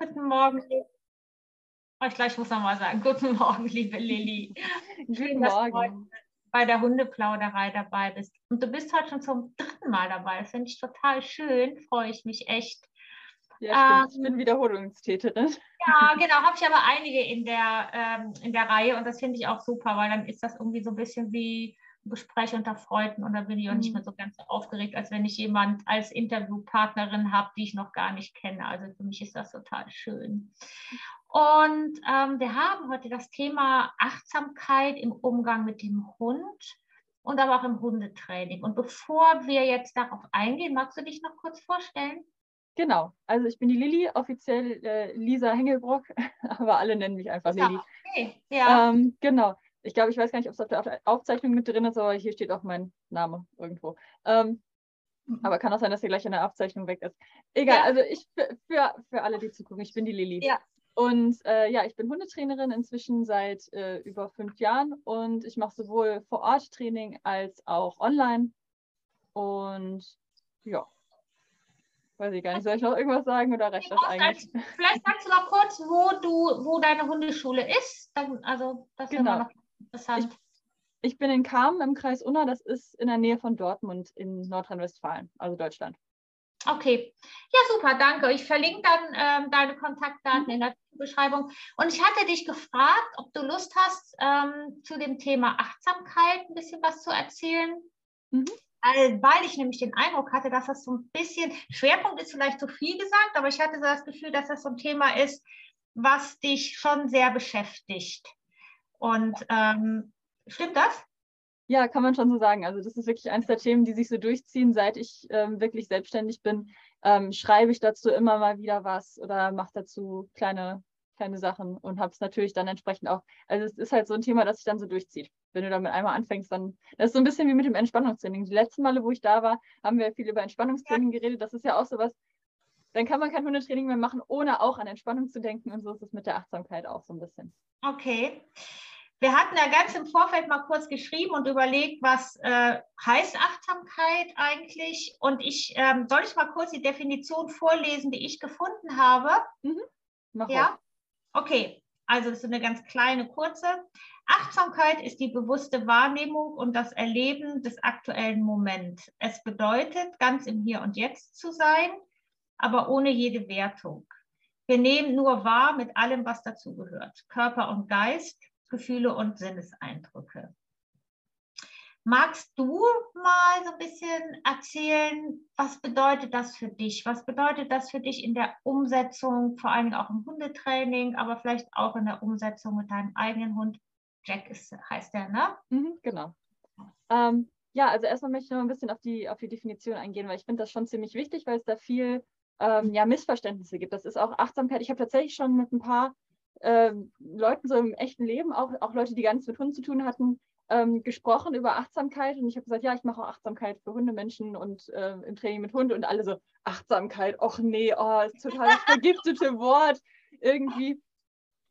Guten Morgen. Ich gleich muss nochmal sagen, guten Morgen, liebe Lilly. Guten Morgen. bei der Hundeplauderei dabei bist. Und du bist heute schon zum dritten Mal dabei. Finde ich total schön. Freue ich mich echt. Ja, stimmt. Ähm, ich bin Wiederholungstäterin. Ja, genau. Habe ich aber einige in der, ähm, in der Reihe und das finde ich auch super, weil dann ist das irgendwie so ein bisschen wie Gespräch unter Freunden und da bin ich auch nicht mhm. mehr so ganz aufgeregt, als wenn ich jemand als Interviewpartnerin habe, die ich noch gar nicht kenne. Also für mich ist das total schön. Und ähm, wir haben heute das Thema Achtsamkeit im Umgang mit dem Hund und aber auch im Hundetraining. Und bevor wir jetzt darauf eingehen, magst du dich noch kurz vorstellen? Genau, also ich bin die Lilly, offiziell äh, Lisa Hengelbrock, aber alle nennen mich einfach ja, Lilly. Okay. Ja. Ähm, genau, ich glaube, ich weiß gar nicht, ob es auf der Aufzeichnung mit drin ist, aber hier steht auch mein Name irgendwo. Ähm, mhm. aber kann auch sein, dass er gleich in der Aufzeichnung weg ist. Egal, ja. also ich für, für, alle, die zugucken, ich bin die Lilly. Ja. Und äh, ja, ich bin Hundetrainerin inzwischen seit äh, über fünf Jahren und ich mache sowohl vor Ort Training als auch online. Und ja, Weiß ich gar nicht. Soll ich noch irgendwas sagen oder reicht das eigentlich? Vielleicht sagst du noch kurz, wo du, wo deine Hundeschule ist. Also das genau. noch interessant. Ich, ich, bin in Kamen im Kreis Unna, das ist in der Nähe von Dortmund in Nordrhein-Westfalen, also Deutschland. Okay, ja super, danke. Ich verlinke dann ähm, deine Kontaktdaten in der Beschreibung. Und ich hatte dich gefragt, ob du Lust hast, ähm, zu dem Thema Achtsamkeit ein bisschen was zu erzählen. Mhm weil ich nämlich den Eindruck hatte, dass das so ein bisschen, Schwerpunkt ist vielleicht zu viel gesagt, aber ich hatte so das Gefühl, dass das so ein Thema ist, was dich schon sehr beschäftigt. Und ähm, stimmt das? Ja, kann man schon so sagen. Also das ist wirklich eines der Themen, die sich so durchziehen, seit ich ähm, wirklich selbstständig bin. Ähm, schreibe ich dazu immer mal wieder was oder mache dazu kleine kleine Sachen und habe es natürlich dann entsprechend auch. Also es ist halt so ein Thema, das sich dann so durchzieht. Wenn du damit einmal anfängst, dann das ist so ein bisschen wie mit dem Entspannungstraining. Die letzten Male, wo ich da war, haben wir viel über Entspannungstraining ja. geredet. Das ist ja auch sowas, dann kann man kein Hundetraining mehr machen, ohne auch an Entspannung zu denken. Und so ist es mit der Achtsamkeit auch so ein bisschen. Okay. Wir hatten ja ganz im Vorfeld mal kurz geschrieben und überlegt, was äh, heißt Achtsamkeit eigentlich. Und ich ähm, soll ich mal kurz die Definition vorlesen, die ich gefunden habe. Mhm. Mach ja. Auf. Okay, also das ist eine ganz kleine, kurze. Achtsamkeit ist die bewusste Wahrnehmung und das Erleben des aktuellen Moments. Es bedeutet, ganz im Hier und Jetzt zu sein, aber ohne jede Wertung. Wir nehmen nur wahr mit allem, was dazugehört. Körper und Geist, Gefühle und Sinneseindrücke. Magst du mal so ein bisschen erzählen, was bedeutet das für dich? Was bedeutet das für dich in der Umsetzung, vor allem auch im Hundetraining, aber vielleicht auch in der Umsetzung mit deinem eigenen Hund? Jack ist, heißt der, ne? Mhm, genau. Ähm, ja, also erstmal möchte ich noch ein bisschen auf die, auf die Definition eingehen, weil ich finde das schon ziemlich wichtig, weil es da viel ähm, ja, Missverständnisse gibt. Das ist auch Achtsamkeit. Ich habe tatsächlich schon mit ein paar ähm, Leuten so im echten Leben, auch, auch Leute, die gar nichts mit Hunden zu tun hatten, ähm, gesprochen über Achtsamkeit und ich habe gesagt, ja, ich mache auch Achtsamkeit für Hundemenschen und äh, im Training mit Hunden und alle so, Achtsamkeit, ach nee, oh, ist total das vergiftete Wort irgendwie.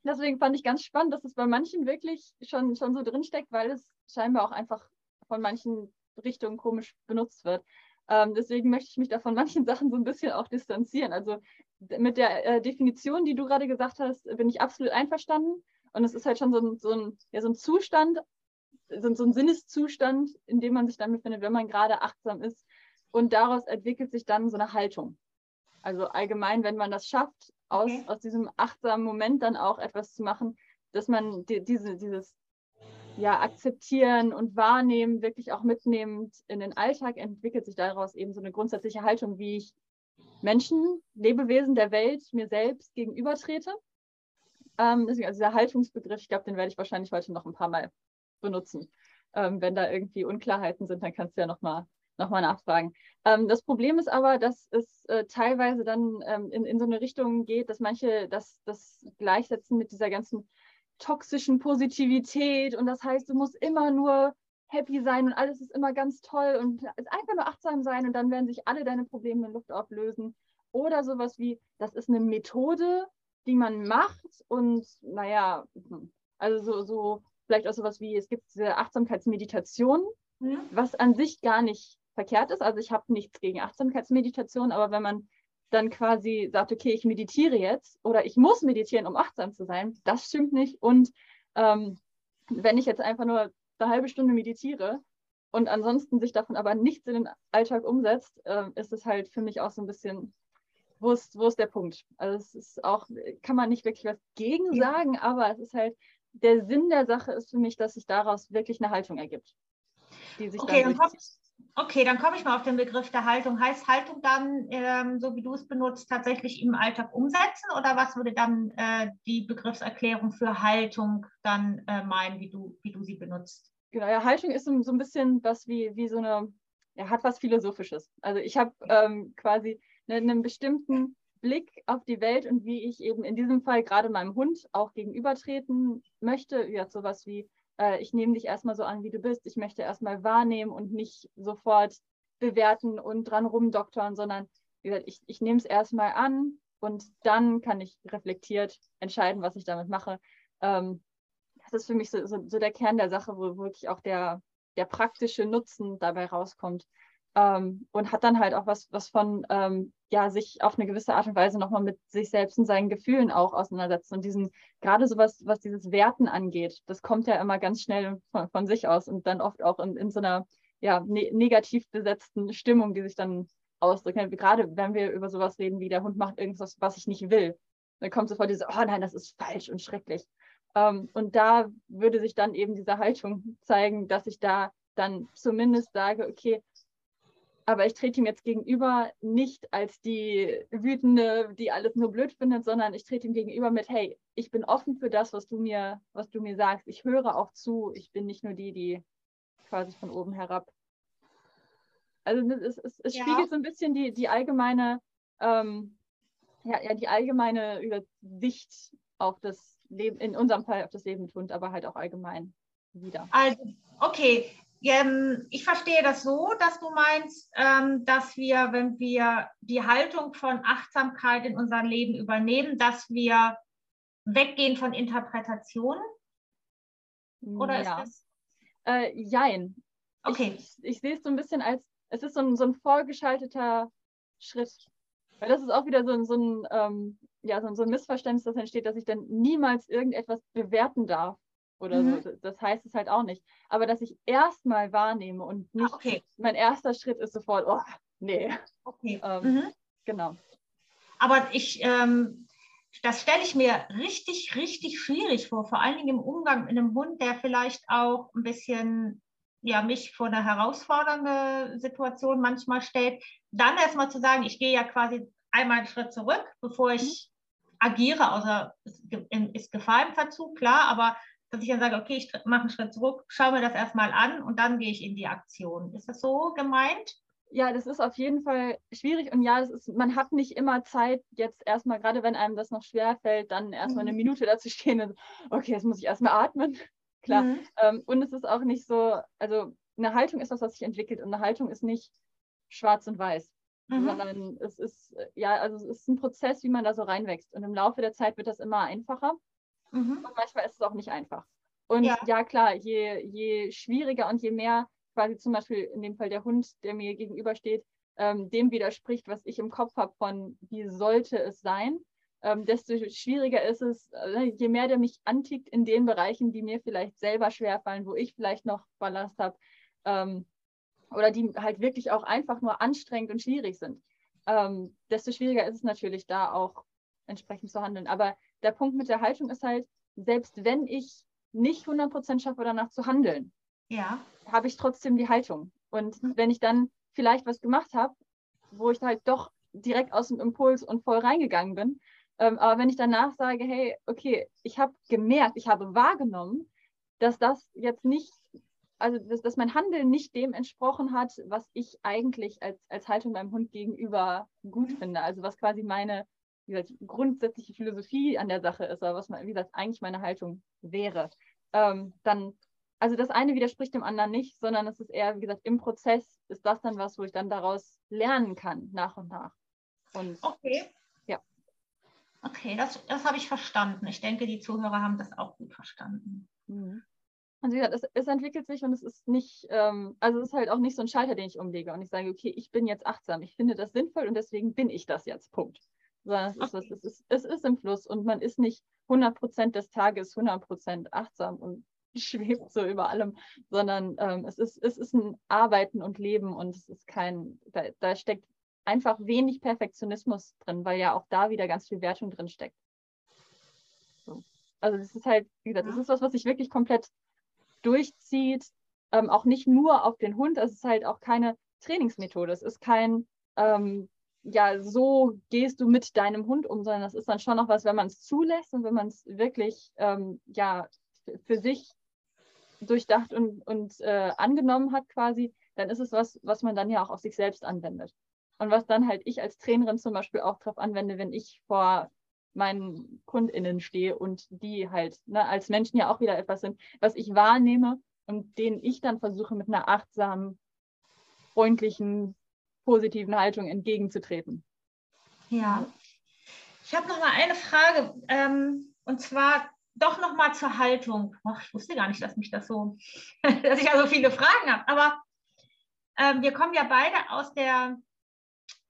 Deswegen fand ich ganz spannend, dass es bei manchen wirklich schon, schon so drinsteckt, weil es scheinbar auch einfach von manchen Richtungen komisch benutzt wird. Ähm, deswegen möchte ich mich da von manchen Sachen so ein bisschen auch distanzieren. Also mit der äh, Definition, die du gerade gesagt hast, bin ich absolut einverstanden. Und es ist halt schon so ein, so ein, ja, so ein Zustand, so, so ein Sinneszustand, in dem man sich dann befindet, wenn man gerade achtsam ist. Und daraus entwickelt sich dann so eine Haltung. Also allgemein, wenn man das schafft, aus, okay. aus diesem achtsamen Moment dann auch etwas zu machen, dass man die, diese, dieses ja, Akzeptieren und Wahrnehmen wirklich auch mitnehmend in den Alltag, entwickelt sich daraus eben so eine grundsätzliche Haltung, wie ich Menschen, Lebewesen der Welt, mir selbst gegenübertrete. Ähm, deswegen, also dieser Haltungsbegriff, ich glaube, den werde ich wahrscheinlich heute noch ein paar Mal benutzen. Ähm, wenn da irgendwie Unklarheiten sind, dann kannst du ja nochmal noch mal nachfragen. Ähm, das Problem ist aber, dass es äh, teilweise dann ähm, in, in so eine Richtung geht, dass manche das, das gleichsetzen mit dieser ganzen toxischen Positivität und das heißt, du musst immer nur happy sein und alles ist immer ganz toll und es einfach nur achtsam sein und dann werden sich alle deine Probleme in Luft auflösen. Oder sowas wie, das ist eine Methode, die man macht und naja, also so, so vielleicht auch sowas wie, es gibt diese Achtsamkeitsmeditation, mhm. was an sich gar nicht verkehrt ist. Also ich habe nichts gegen Achtsamkeitsmeditation, aber wenn man dann quasi sagt, okay, ich meditiere jetzt oder ich muss meditieren, um achtsam zu sein, das stimmt nicht. Und ähm, wenn ich jetzt einfach nur eine halbe Stunde meditiere und ansonsten sich davon aber nichts in den Alltag umsetzt, äh, ist es halt für mich auch so ein bisschen, wo ist, wo ist der Punkt? Also es ist auch, kann man nicht wirklich was gegen sagen, aber es ist halt, der Sinn der Sache ist für mich, dass sich daraus wirklich eine Haltung ergibt. Die sich okay, dann, dann Okay, dann komme ich mal auf den Begriff der Haltung. Heißt Haltung dann, ähm, so wie du es benutzt, tatsächlich im Alltag umsetzen oder was würde dann äh, die Begriffserklärung für Haltung dann äh, meinen, wie du, wie du sie benutzt? Genau, ja, Haltung ist so, ein bisschen was wie, wie so eine, ja, hat was Philosophisches. Also ich habe ähm, quasi einen, einen bestimmten Blick auf die Welt und wie ich eben in diesem Fall gerade meinem Hund auch gegenübertreten möchte. Ja, sowas wie äh, ich nehme dich erstmal so an, wie du bist. Ich möchte erstmal wahrnehmen und nicht sofort bewerten und dran rumdoktern, sondern wie gesagt, ich, ich nehme es erstmal an und dann kann ich reflektiert entscheiden, was ich damit mache. Ähm, das ist für mich so, so, so, der Kern der Sache, wo wirklich auch der, der praktische Nutzen dabei rauskommt. Ähm, und hat dann halt auch was, was von ähm, ja, sich auf eine gewisse Art und Weise nochmal mit sich selbst und seinen Gefühlen auch auseinandersetzen. Und diesen, gerade sowas, was dieses Werten angeht, das kommt ja immer ganz schnell von, von sich aus und dann oft auch in, in so einer ja, ne negativ besetzten Stimmung, die sich dann ausdrückt. Gerade wenn wir über sowas reden, wie der Hund macht irgendwas, was ich nicht will, dann kommt sofort diese, oh nein, das ist falsch und schrecklich. Ähm, und da würde sich dann eben diese Haltung zeigen, dass ich da dann zumindest sage, okay, aber ich trete ihm jetzt gegenüber nicht als die Wütende, die alles nur blöd findet, sondern ich trete ihm gegenüber mit, hey, ich bin offen für das, was du mir, was du mir sagst. Ich höre auch zu. Ich bin nicht nur die, die quasi von oben herab. Also es, es, es ja. spiegelt so ein bisschen die, die allgemeine, ähm, ja, ja, die allgemeine Sicht auf das Leben, in unserem Fall auf das Leben mit Hund, aber halt auch allgemein wieder. Also, okay, ähm, ich verstehe das so, dass du meinst, ähm, dass wir, wenn wir die Haltung von Achtsamkeit in unser Leben übernehmen, dass wir weggehen von Interpretationen? Oder ja. ist das? Äh, jein. Okay. Ich, ich, ich, sehe es so ein bisschen als, es ist so ein, so ein vorgeschalteter Schritt. Weil das ist auch wieder so, ein, so ein, ähm, ja, so, so ein Missverständnis, das entsteht, dass ich dann niemals irgendetwas bewerten darf oder mhm. so. Das heißt es halt auch nicht. Aber dass ich erstmal wahrnehme und ah, nicht, okay. mein erster Schritt ist sofort, oh, nee. Okay. Ähm, mhm. Genau. Aber ich, ähm, das stelle ich mir richtig, richtig schwierig vor, vor allen Dingen im Umgang mit einem Hund, der vielleicht auch ein bisschen ja, mich vor eine herausfordernde Situation manchmal stellt, dann erstmal zu sagen, ich gehe ja quasi einmal einen Schritt zurück, bevor ich mhm. agiere, außer es ist Gefahr im Verzug, klar, aber dass ich dann sage, okay, ich mache einen Schritt zurück, schaue mir das erstmal an und dann gehe ich in die Aktion. Ist das so gemeint? Ja, das ist auf jeden Fall schwierig und ja, ist, man hat nicht immer Zeit, jetzt erstmal, gerade wenn einem das noch schwer fällt, dann erstmal mhm. eine Minute dazu stehen und okay, jetzt muss ich erstmal atmen. Klar. Mhm. Ähm, und es ist auch nicht so, also eine Haltung ist was, was sich entwickelt und eine Haltung ist nicht schwarz und weiß. Mhm. Sondern es ist, ja, also es ist ein Prozess, wie man da so reinwächst. Und im Laufe der Zeit wird das immer einfacher. Mhm. Und manchmal ist es auch nicht einfach. Und ja, ja klar, je, je schwieriger und je mehr quasi zum Beispiel in dem Fall der Hund, der mir gegenübersteht, ähm, dem widerspricht, was ich im Kopf habe von, wie sollte es sein, ähm, desto schwieriger ist es, äh, je mehr der mich antickt in den Bereichen, die mir vielleicht selber schwerfallen, wo ich vielleicht noch Ballast habe ähm, oder die halt wirklich auch einfach nur anstrengend und schwierig sind, ähm, desto schwieriger ist es natürlich da auch entsprechend zu handeln. Aber der Punkt mit der Haltung ist halt, selbst wenn ich nicht 100% schaffe, danach zu handeln, ja. habe ich trotzdem die Haltung. Und mhm. wenn ich dann vielleicht was gemacht habe, wo ich halt doch direkt aus dem Impuls und voll reingegangen bin, ähm, aber wenn ich danach sage, hey, okay, ich habe gemerkt, ich habe wahrgenommen, dass das jetzt nicht, also dass, dass, mein Handeln nicht dem entsprochen hat, was ich eigentlich als, als Haltung meinem Hund gegenüber gut mhm. finde. Also was quasi meine wie gesagt, grundsätzliche Philosophie an der Sache ist, aber was, wie gesagt, eigentlich meine Haltung wäre, ähm, dann, also das eine widerspricht dem anderen nicht, sondern es ist eher, wie gesagt, im Prozess ist das dann was, wo ich dann daraus lernen kann, nach und nach. Und, okay. Ja. Okay, das, das habe ich verstanden. Ich denke, die Zuhörer haben das auch gut verstanden. Mhm. Also wie gesagt, es, es, entwickelt sich und es ist nicht, ähm, also es ist halt auch nicht so ein Schalter, den ich umlege und ich sage, okay, ich bin jetzt achtsam, ich finde das sinnvoll und deswegen bin ich das jetzt, Punkt. Sondern es ist, es ist, es ist im Fluss und man ist nicht 100% des Tages 100% achtsam und schwebt so über allem, sondern ähm, es, ist, es ist ein Arbeiten und Leben und es ist kein, da, da steckt einfach wenig Perfektionismus drin, weil ja auch da wieder ganz viel Wertung drin steckt. So. Also das ist halt, wie gesagt, das ist was, was sich wirklich komplett durchzieht, ähm, auch nicht nur auf den Hund, es ist halt auch keine Trainingsmethode, es ist kein, ähm, ja, so gehst du mit deinem Hund um, sondern das ist dann schon noch was, wenn man es zulässt und wenn man es wirklich, ähm, ja, für sich durchdacht und, und äh, angenommen hat quasi, dann ist es was, was man dann ja auch auf sich selbst anwendet. Und was dann halt ich als Trainerin zum Beispiel auch darauf anwende, wenn ich vor meinen KundInnen stehe und die halt ne, als Menschen ja auch wieder etwas sind, was ich wahrnehme und denen ich dann versuche mit einer achtsamen, freundlichen, positiven Haltung entgegenzutreten. Ja, ich habe noch mal eine Frage ähm, und zwar doch noch mal zur Haltung. Och, ich wusste gar nicht, dass mich das so, dass ich ja so viele Fragen habe. Aber ähm, wir kommen ja beide aus der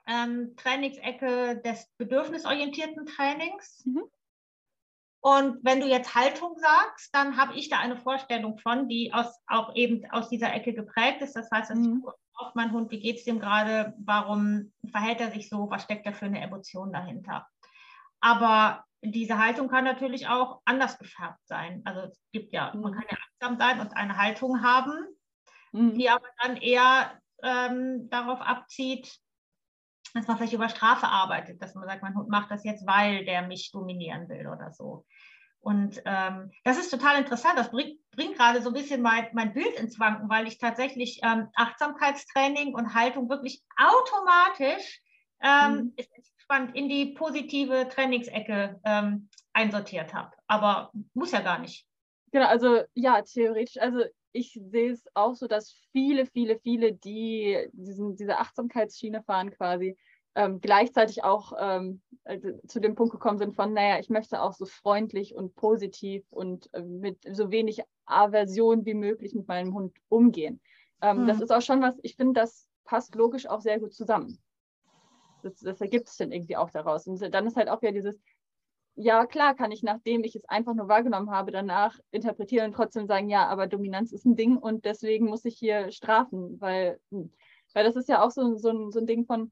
ähm, Trainingsecke des bedürfnisorientierten Trainings. Mhm. Und wenn du jetzt Haltung sagst, dann habe ich da eine Vorstellung von, die aus, auch eben aus dieser Ecke geprägt ist. Das heißt, mhm. Auf mein Hund, wie geht es dem gerade, warum verhält er sich so, was steckt da für eine Emotion dahinter. Aber diese Haltung kann natürlich auch anders gefärbt sein. Also es gibt ja, mhm. man kann ja achtsam sein und eine Haltung haben, mhm. die aber dann eher ähm, darauf abzieht, dass man vielleicht über Strafe arbeitet, dass man sagt, mein Hund macht das jetzt, weil der mich dominieren will oder so. Und ähm, das ist total interessant. Das bringt, bringt gerade so ein bisschen mein, mein Bild ins Wanken, weil ich tatsächlich ähm, Achtsamkeitstraining und Haltung wirklich automatisch ähm, mhm. spannend in die positive Trainingsecke ähm, einsortiert habe. Aber muss ja gar nicht. Genau, also ja, theoretisch. Also ich sehe es auch so, dass viele, viele, viele, die diesen, diese Achtsamkeitsschiene fahren quasi, ähm, gleichzeitig auch ähm, also zu dem Punkt gekommen sind von, naja, ich möchte auch so freundlich und positiv und äh, mit so wenig Aversion wie möglich mit meinem Hund umgehen. Ähm, mhm. Das ist auch schon was, ich finde, das passt logisch auch sehr gut zusammen. Das, das ergibt es dann irgendwie auch daraus. Und dann ist halt auch wieder dieses, ja, klar kann ich, nachdem ich es einfach nur wahrgenommen habe, danach interpretieren und trotzdem sagen, ja, aber Dominanz ist ein Ding und deswegen muss ich hier strafen, weil, hm, weil das ist ja auch so, so, ein, so ein Ding von,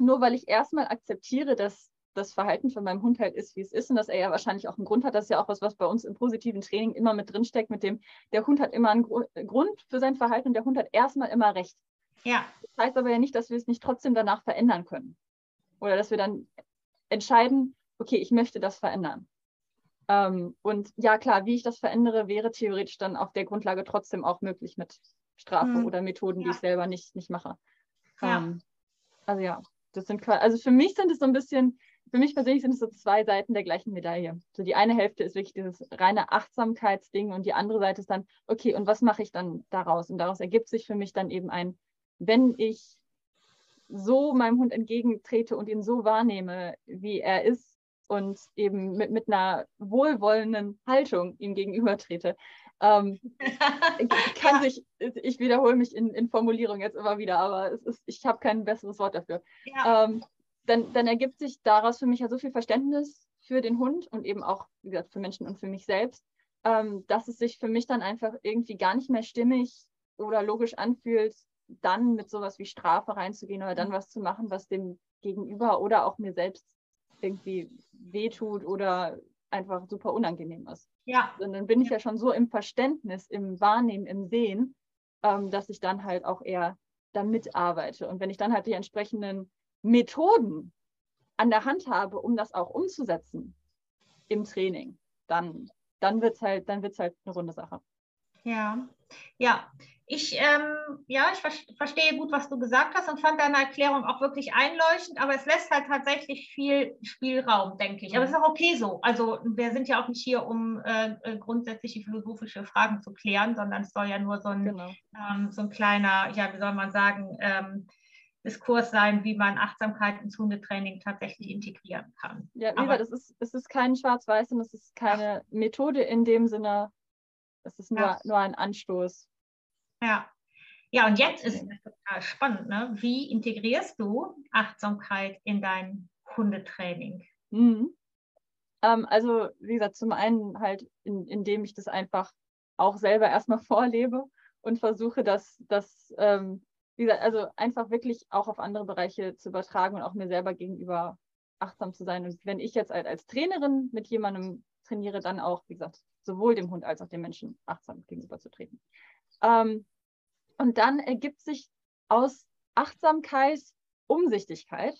nur weil ich erstmal akzeptiere, dass das Verhalten von meinem Hund halt ist, wie es ist und dass er ja wahrscheinlich auch einen Grund hat. Das ist ja auch was, was bei uns im positiven Training immer mit drinsteckt, mit dem, der Hund hat immer einen Gru Grund für sein Verhalten und der Hund hat erstmal immer recht. Ja. Das heißt aber ja nicht, dass wir es nicht trotzdem danach verändern können. Oder dass wir dann entscheiden, okay, ich möchte das verändern. Ähm, und ja, klar, wie ich das verändere, wäre theoretisch dann auf der Grundlage trotzdem auch möglich mit Strafe hm. oder Methoden, ja. die ich selber nicht, nicht mache. Ja. Ähm, also ja, das sind also für mich sind es so ein bisschen, für mich persönlich sind es so zwei Seiten der gleichen Medaille. So die eine Hälfte ist wirklich dieses reine Achtsamkeitsding und die andere Seite ist dann, okay, und was mache ich dann daraus? Und daraus ergibt sich für mich dann eben ein, wenn ich so meinem Hund entgegentrete und ihn so wahrnehme, wie er ist, und eben mit, mit einer wohlwollenden Haltung ihm gegenüber trete. Ähm, kann sich, ich wiederhole mich in, in Formulierung jetzt immer wieder, aber es ist, ich habe kein besseres Wort dafür. Ja. Ähm, dann, dann ergibt sich daraus für mich ja so viel Verständnis für den Hund und eben auch, wie gesagt, für Menschen und für mich selbst, ähm, dass es sich für mich dann einfach irgendwie gar nicht mehr stimmig oder logisch anfühlt, dann mit sowas wie Strafe reinzugehen oder dann mhm. was zu machen, was dem Gegenüber oder auch mir selbst irgendwie wehtut oder einfach super unangenehm ist. Ja. Und dann bin ich ja schon so im Verständnis, im Wahrnehmen, im Sehen, ähm, dass ich dann halt auch eher damit arbeite. Und wenn ich dann halt die entsprechenden Methoden an der Hand habe, um das auch umzusetzen im Training, dann, dann wird es halt, halt eine runde Sache. Ja, ja. Ich, ähm, ja, ich ver verstehe gut, was du gesagt hast und fand deine Erklärung auch wirklich einleuchtend, aber es lässt halt tatsächlich viel Spielraum, denke ich. Aber es ist auch okay so. Also wir sind ja auch nicht hier, um äh, äh, grundsätzliche philosophische Fragen zu klären, sondern es soll ja nur so ein, genau. ähm, so ein kleiner, ja, wie soll man sagen, ähm, Diskurs sein, wie man Achtsamkeit ins Hundetraining tatsächlich integrieren kann. Ja, Eva, das ist, es ist kein Schwarz-Weiß und es ist keine Methode in dem Sinne, Es ist nur, ja. nur ein Anstoß. Ja. Ja, und jetzt ist es total spannend. Ne? Wie integrierst du Achtsamkeit in dein Hundetraining? Mhm. Ähm, also, wie gesagt, zum einen halt, in, indem ich das einfach auch selber erstmal vorlebe und versuche, das, das ähm, wie gesagt, also einfach wirklich auch auf andere Bereiche zu übertragen und auch mir selber gegenüber achtsam zu sein. Und wenn ich jetzt als, als Trainerin mit jemandem trainiere, dann auch, wie gesagt, sowohl dem Hund als auch dem Menschen achtsam gegenüberzutreten. Ähm, und dann ergibt sich aus Achtsamkeit Umsichtigkeit.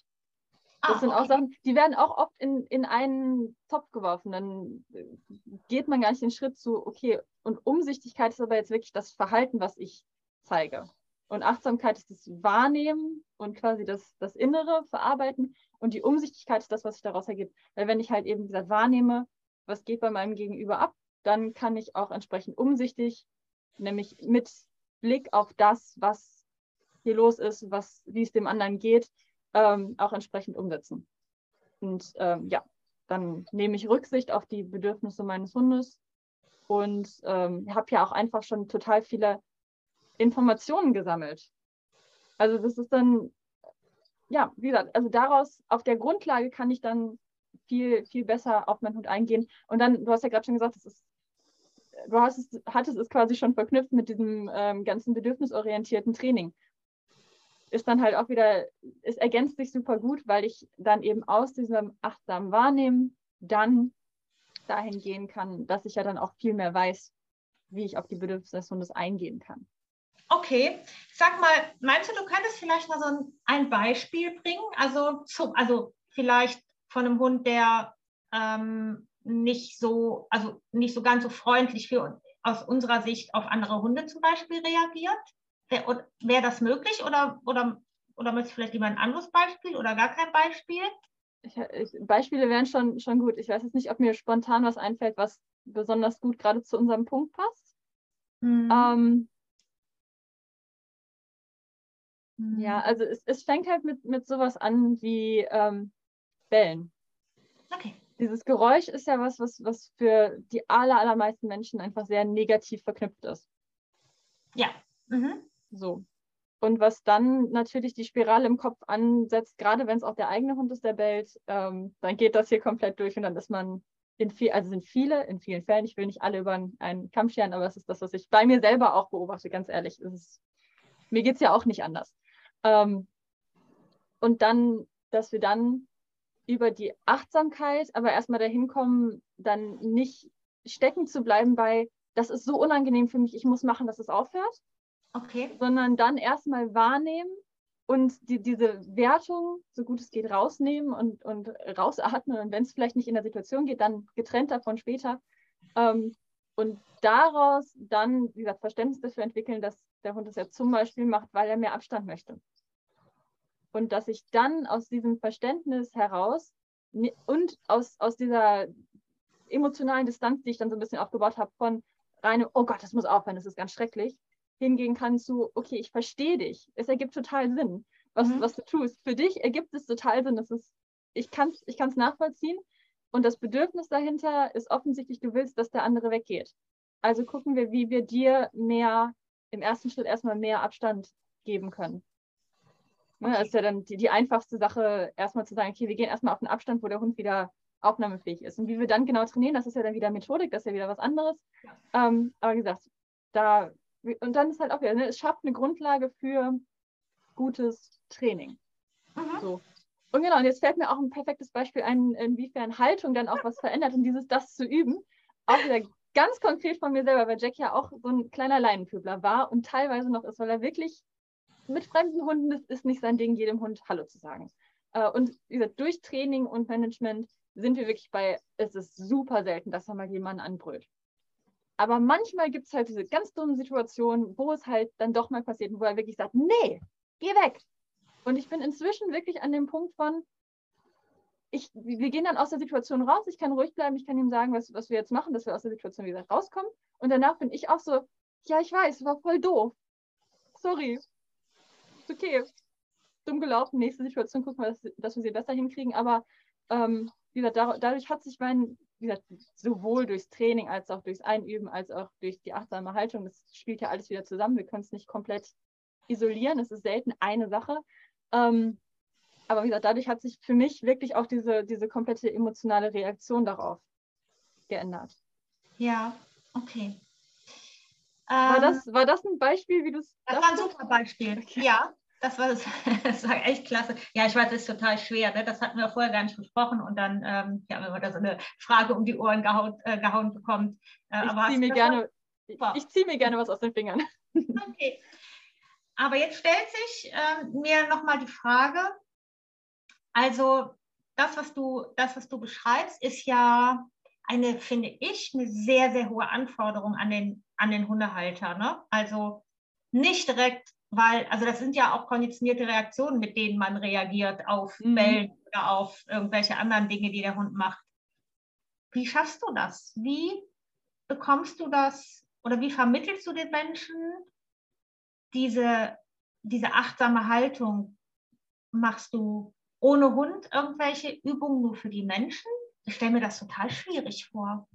Das ah, sind auch Sachen, die werden auch oft in, in einen Topf geworfen. Dann äh, geht man gar nicht den Schritt zu, okay, und Umsichtigkeit ist aber jetzt wirklich das Verhalten, was ich zeige. Und Achtsamkeit ist das Wahrnehmen und quasi das, das Innere verarbeiten. Und die Umsichtigkeit ist das, was sich daraus ergibt. Weil wenn ich halt eben, wie gesagt, wahrnehme, was geht bei meinem Gegenüber ab, dann kann ich auch entsprechend umsichtig, nämlich mit Blick auf das, was hier los ist, was, wie es dem anderen geht, ähm, auch entsprechend umsetzen. Und ähm, ja, dann nehme ich Rücksicht auf die Bedürfnisse meines Hundes und ähm, habe ja auch einfach schon total viele Informationen gesammelt. Also das ist dann, ja, wie gesagt, also daraus, auf der Grundlage kann ich dann viel, viel besser auf meinen Hund eingehen. Und dann, du hast ja gerade schon gesagt, das ist, du hast es, hattest es quasi schon verknüpft mit diesem ähm, ganzen bedürfnisorientierten Training. Ist dann halt auch wieder, es ergänzt sich super gut, weil ich dann eben aus diesem achtsamen Wahrnehmen dann dahin gehen kann, dass ich ja dann auch viel mehr weiß, wie ich auf die Bedürfnisse des Hundes eingehen kann. Okay, sag mal, meinst du, du könntest vielleicht mal so ein, Beispiel bringen? Also, also vielleicht von einem Hund, der ähm, nicht so, also nicht so ganz so freundlich für aus unserer Sicht auf andere Hunde zum Beispiel reagiert? Wäre wär das möglich oder, oder, oder möchtest du vielleicht lieber ein anderes Beispiel oder gar kein Beispiel? Ich, ich, Beispiele wären schon, schon gut. Ich weiß jetzt nicht, ob mir spontan was einfällt, was besonders gut gerade zu unserem Punkt passt. Mhm. Ähm, ja, mhm. also es, es fängt halt mit, mit sowas an wie ähm, Bellen. Okay. Dieses Geräusch ist ja was, was, was für die aller, allermeisten Menschen einfach sehr negativ verknüpft ist. Ja. Mhm. So. Und was dann natürlich die Spirale im Kopf ansetzt, gerade wenn es auch der eigene Hund ist, der bellt, ähm, dann geht das hier komplett durch und dann ist man in viel, also sind viele, in vielen Fällen, ich will nicht alle über einen Kamm scheren, aber es ist das, was ich bei mir selber auch beobachte, ganz ehrlich. Ist, mir geht es ja auch nicht anders. Ähm, und dann, dass wir dann über die Achtsamkeit aber erstmal dahin kommen, dann nicht stecken zu bleiben bei, das ist so unangenehm für mich, ich muss machen, dass es aufhört. Okay. Sondern dann erstmal wahrnehmen und die, diese Wertung, so gut es geht, rausnehmen und, und rausatmen. Und wenn es vielleicht nicht in der Situation geht, dann getrennt davon später. Ähm, und daraus dann, wie gesagt, Verständnis dafür entwickeln, dass der Hund das ja zum Beispiel macht, weil er mehr Abstand möchte. Und dass ich dann aus diesem Verständnis heraus und aus, aus dieser emotionalen Distanz, die ich dann so ein bisschen aufgebaut habe, von reinem, oh Gott, das muss aufhören, das ist ganz schrecklich, hingehen kann zu, okay, ich verstehe dich. Es ergibt total Sinn, was, mhm. was du tust. Für dich ergibt es total Sinn. Das ist, ich kann es ich kann's nachvollziehen. Und das Bedürfnis dahinter ist offensichtlich, du willst, dass der andere weggeht. Also gucken wir, wie wir dir mehr, im ersten Schritt erstmal mehr Abstand geben können. Ne, das ist ja dann die, die einfachste Sache, erstmal zu sagen, okay, wir gehen erstmal auf einen Abstand, wo der Hund wieder aufnahmefähig ist. Und wie wir dann genau trainieren, das ist ja dann wieder Methodik, das ist ja wieder was anderes. Ja. Ähm, aber wie gesagt, da, und dann ist halt auch wieder, ne, es schafft eine Grundlage für gutes Training. Mhm. So. Und genau, und jetzt fällt mir auch ein perfektes Beispiel ein, inwiefern Haltung dann auch was verändert und dieses das zu üben. Auch wieder ganz konkret von mir selber, weil Jack ja auch so ein kleiner Leinenpöbler war und teilweise noch ist, weil er wirklich mit fremden Hunden, das ist nicht sein Ding, jedem Hund Hallo zu sagen. Äh, und wie gesagt, durch Training und Management sind wir wirklich bei, es ist super selten, dass er mal jemanden anbrüllt. Aber manchmal gibt es halt diese ganz dummen Situationen, wo es halt dann doch mal passiert, wo er wirklich sagt, nee, geh weg. Und ich bin inzwischen wirklich an dem Punkt von, ich, wir gehen dann aus der Situation raus, ich kann ruhig bleiben, ich kann ihm sagen, was, was wir jetzt machen, dass wir aus der Situation wieder rauskommen. Und danach bin ich auch so, ja, ich weiß, war voll doof. Sorry, okay, dumm gelaufen, nächste Situation gucken wir, dass, dass wir sie besser hinkriegen. Aber ähm, wie gesagt, dadurch hat sich mein, wie gesagt, sowohl durchs Training als auch durchs Einüben, als auch durch die achtsame Haltung, das spielt ja alles wieder zusammen. Wir können es nicht komplett isolieren. Es ist selten eine Sache. Ähm, aber wie gesagt, dadurch hat sich für mich wirklich auch diese, diese komplette emotionale Reaktion darauf geändert. Ja, okay. War, ähm, das, war das ein Beispiel, wie du es. Das war ein super Beispiel. Okay. Ja, das war, das, das war echt klasse. Ja, ich weiß, das ist total schwer. Ne? Das hatten wir vorher gar nicht besprochen und dann ähm, ja, wenn man da so eine Frage um die Ohren gehauen, äh, gehauen bekommt. Äh, ich ziehe mir, gerne, ich, ich zieh mir gerne was aus den Fingern. Okay. Aber jetzt stellt sich äh, mir nochmal die Frage, also das, was du, das, was du beschreibst, ist ja eine, finde ich, eine sehr, sehr hohe Anforderung an den, an den Hundehalter. Ne? Also nicht direkt weil, also das sind ja auch konditionierte Reaktionen, mit denen man reagiert auf mhm. Bellen oder auf irgendwelche anderen Dinge, die der Hund macht. Wie schaffst du das? Wie bekommst du das oder wie vermittelst du den Menschen diese, diese achtsame Haltung? Machst du ohne Hund irgendwelche Übungen nur für die Menschen? Ich stelle mir das total schwierig vor.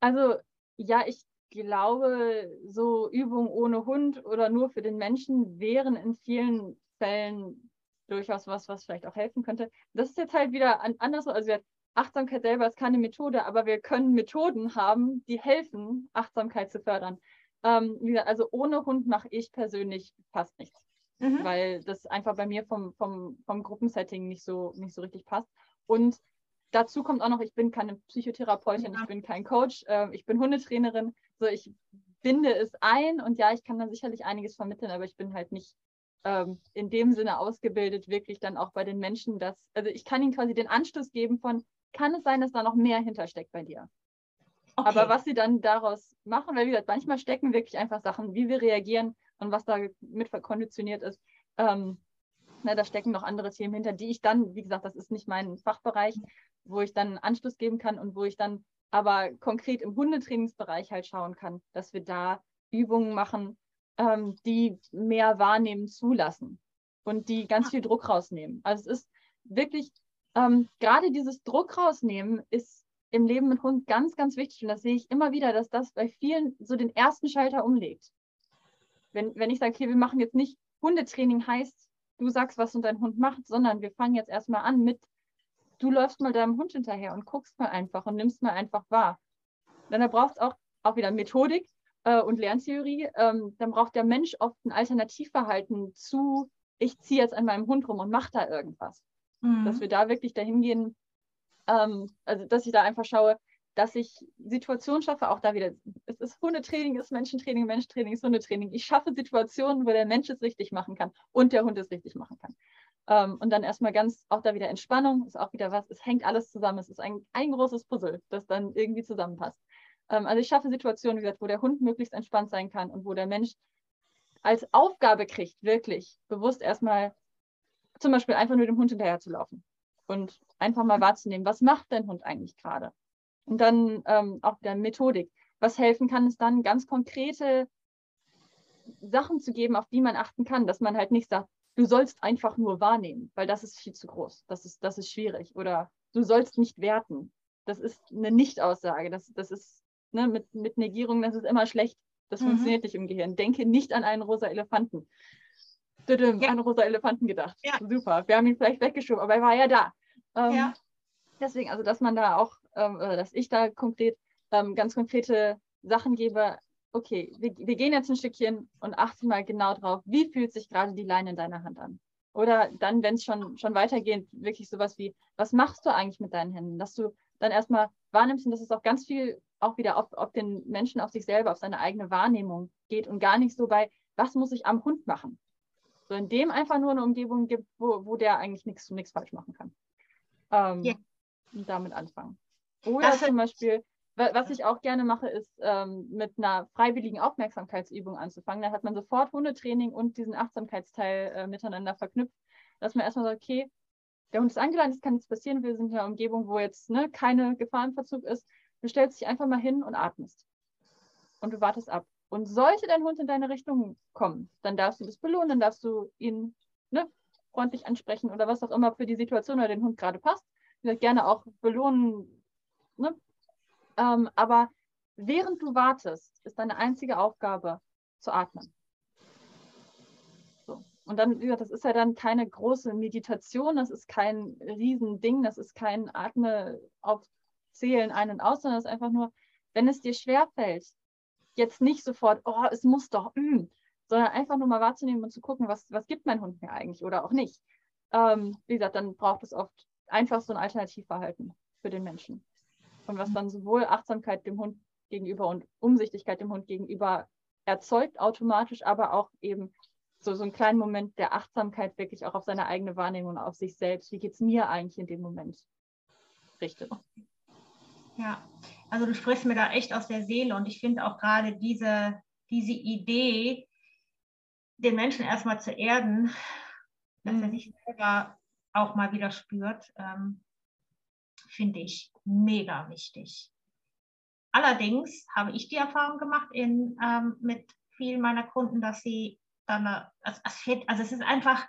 Also ja, ich glaube, so Übungen ohne Hund oder nur für den Menschen wären in vielen Fällen durchaus was, was vielleicht auch helfen könnte. Das ist jetzt halt wieder anders. Also Achtsamkeit selber ist keine Methode, aber wir können Methoden haben, die helfen, Achtsamkeit zu fördern. Ähm, also ohne Hund mache ich persönlich fast nichts, mhm. weil das einfach bei mir vom, vom, vom Gruppensetting nicht so, nicht so richtig passt. Und dazu kommt auch noch, ich bin keine Psychotherapeutin, ja. ich bin kein Coach, äh, ich bin Hundetrainerin. So, ich binde es ein und ja, ich kann dann sicherlich einiges vermitteln, aber ich bin halt nicht ähm, in dem Sinne ausgebildet, wirklich dann auch bei den Menschen, dass, also ich kann ihnen quasi den Anstoß geben von, kann es sein, dass da noch mehr hintersteckt bei dir? Okay. Aber was sie dann daraus machen, weil wie gesagt, manchmal stecken wirklich einfach Sachen, wie wir reagieren und was da mit verkonditioniert ist. Ähm, na, da stecken noch andere Themen hinter, die ich dann, wie gesagt, das ist nicht mein Fachbereich, wo ich dann Anschluss geben kann und wo ich dann aber konkret im Hundetrainingsbereich halt schauen kann, dass wir da Übungen machen, ähm, die mehr wahrnehmen zulassen und die ganz viel Druck rausnehmen. Also es ist wirklich, ähm, gerade dieses Druck rausnehmen ist im Leben mit Hund ganz, ganz wichtig. Und das sehe ich immer wieder, dass das bei vielen so den ersten Schalter umlegt. Wenn, wenn ich sage, okay, wir machen jetzt nicht Hundetraining heißt, du sagst, was dein Hund macht, sondern wir fangen jetzt erstmal an mit du läufst mal deinem Hund hinterher und guckst mal einfach und nimmst mal einfach wahr. Dann braucht es auch, auch wieder Methodik äh, und Lerntheorie. Ähm, dann braucht der Mensch oft ein Alternativverhalten zu, ich ziehe jetzt an meinem Hund rum und mache da irgendwas. Mhm. Dass wir da wirklich dahin gehen, ähm, also dass ich da einfach schaue, dass ich Situationen schaffe, auch da wieder, es ist Hundetraining, es ist Menschentraining, Menschentraining ist Hundetraining. Ich schaffe Situationen, wo der Mensch es richtig machen kann und der Hund es richtig machen kann. Ähm, und dann erstmal ganz auch da wieder Entspannung, ist auch wieder was, es hängt alles zusammen. Es ist ein, ein großes Puzzle, das dann irgendwie zusammenpasst. Ähm, also ich schaffe Situationen, wie gesagt, wo der Hund möglichst entspannt sein kann und wo der Mensch als Aufgabe kriegt, wirklich bewusst erstmal zum Beispiel einfach nur dem Hund hinterher zu laufen und einfach mal wahrzunehmen, was macht dein Hund eigentlich gerade? Und dann ähm, auch der Methodik. Was helfen kann, ist dann ganz konkrete Sachen zu geben, auf die man achten kann, dass man halt nicht sagt, du sollst einfach nur wahrnehmen, weil das ist viel zu groß. Das ist, das ist schwierig. Oder du sollst nicht werten. Das ist eine Nicht-Aussage. Das, das ist ne, mit, mit Negierung, das ist immer schlecht. Das mhm. funktioniert nicht im Gehirn. Denke nicht an einen rosa Elefanten. Düdüm, ja. An rosa Elefanten gedacht. Ja. Super. Wir haben ihn vielleicht weggeschoben, aber er war ja da. Ähm, ja. Deswegen, also dass man da auch, ähm, oder dass ich da konkret ähm, ganz konkrete Sachen gebe, okay, wir, wir gehen jetzt ein Stückchen und achte mal genau drauf, wie fühlt sich gerade die Leine in deiner Hand an? Oder dann, wenn es schon, schon weitergeht, wirklich sowas wie, was machst du eigentlich mit deinen Händen? Dass du dann erstmal wahrnimmst und dass es auch ganz viel auch wieder auf, auf den Menschen, auf sich selber, auf seine eigene Wahrnehmung geht und gar nicht so bei, was muss ich am Hund machen? So in dem einfach nur eine Umgebung gibt, wo, wo der eigentlich nichts falsch machen kann. Ähm, yeah. Und damit anfangen. Oder das zum Beispiel, was ich auch gerne mache, ist ähm, mit einer freiwilligen Aufmerksamkeitsübung anzufangen. Da hat man sofort Hundetraining und diesen Achtsamkeitsteil äh, miteinander verknüpft, dass man erstmal sagt, okay, der Hund ist angeladen, es kann nichts passieren, wir sind in einer Umgebung, wo jetzt ne, keine Gefahr im Verzug ist. Du stellst dich einfach mal hin und atmest. Und du wartest ab. Und sollte dein Hund in deine Richtung kommen, dann darfst du das belohnen, dann darfst du ihn ne, freundlich ansprechen oder was auch immer für die Situation oder den Hund gerade passt. gerne auch belohnen. Ne? Ähm, aber während du wartest, ist deine einzige Aufgabe zu atmen. So. Und dann, das ist ja dann keine große Meditation, das ist kein Riesending, das ist kein Atme auf Zählen ein und aus, sondern es ist einfach nur, wenn es dir schwerfällt, jetzt nicht sofort, oh, es muss doch, mm, sondern einfach nur mal wahrzunehmen und zu gucken, was, was gibt mein Hund mir eigentlich oder auch nicht. Ähm, wie gesagt, dann braucht es oft einfach so ein Alternativverhalten für den Menschen. Und was dann sowohl Achtsamkeit dem Hund gegenüber und Umsichtigkeit dem Hund gegenüber erzeugt automatisch, aber auch eben so, so einen kleinen Moment der Achtsamkeit wirklich auch auf seine eigene Wahrnehmung, auf sich selbst. Wie geht es mir eigentlich in dem Moment? Richtet. Ja, also du sprichst mir da echt aus der Seele und ich finde auch gerade diese, diese Idee, den Menschen erstmal zu erden, dass er mhm. sich selber auch mal wieder spürt, ähm, finde ich mega wichtig. Allerdings habe ich die Erfahrung gemacht in, ähm, mit vielen meiner Kunden, dass sie dann, also, also es ist einfach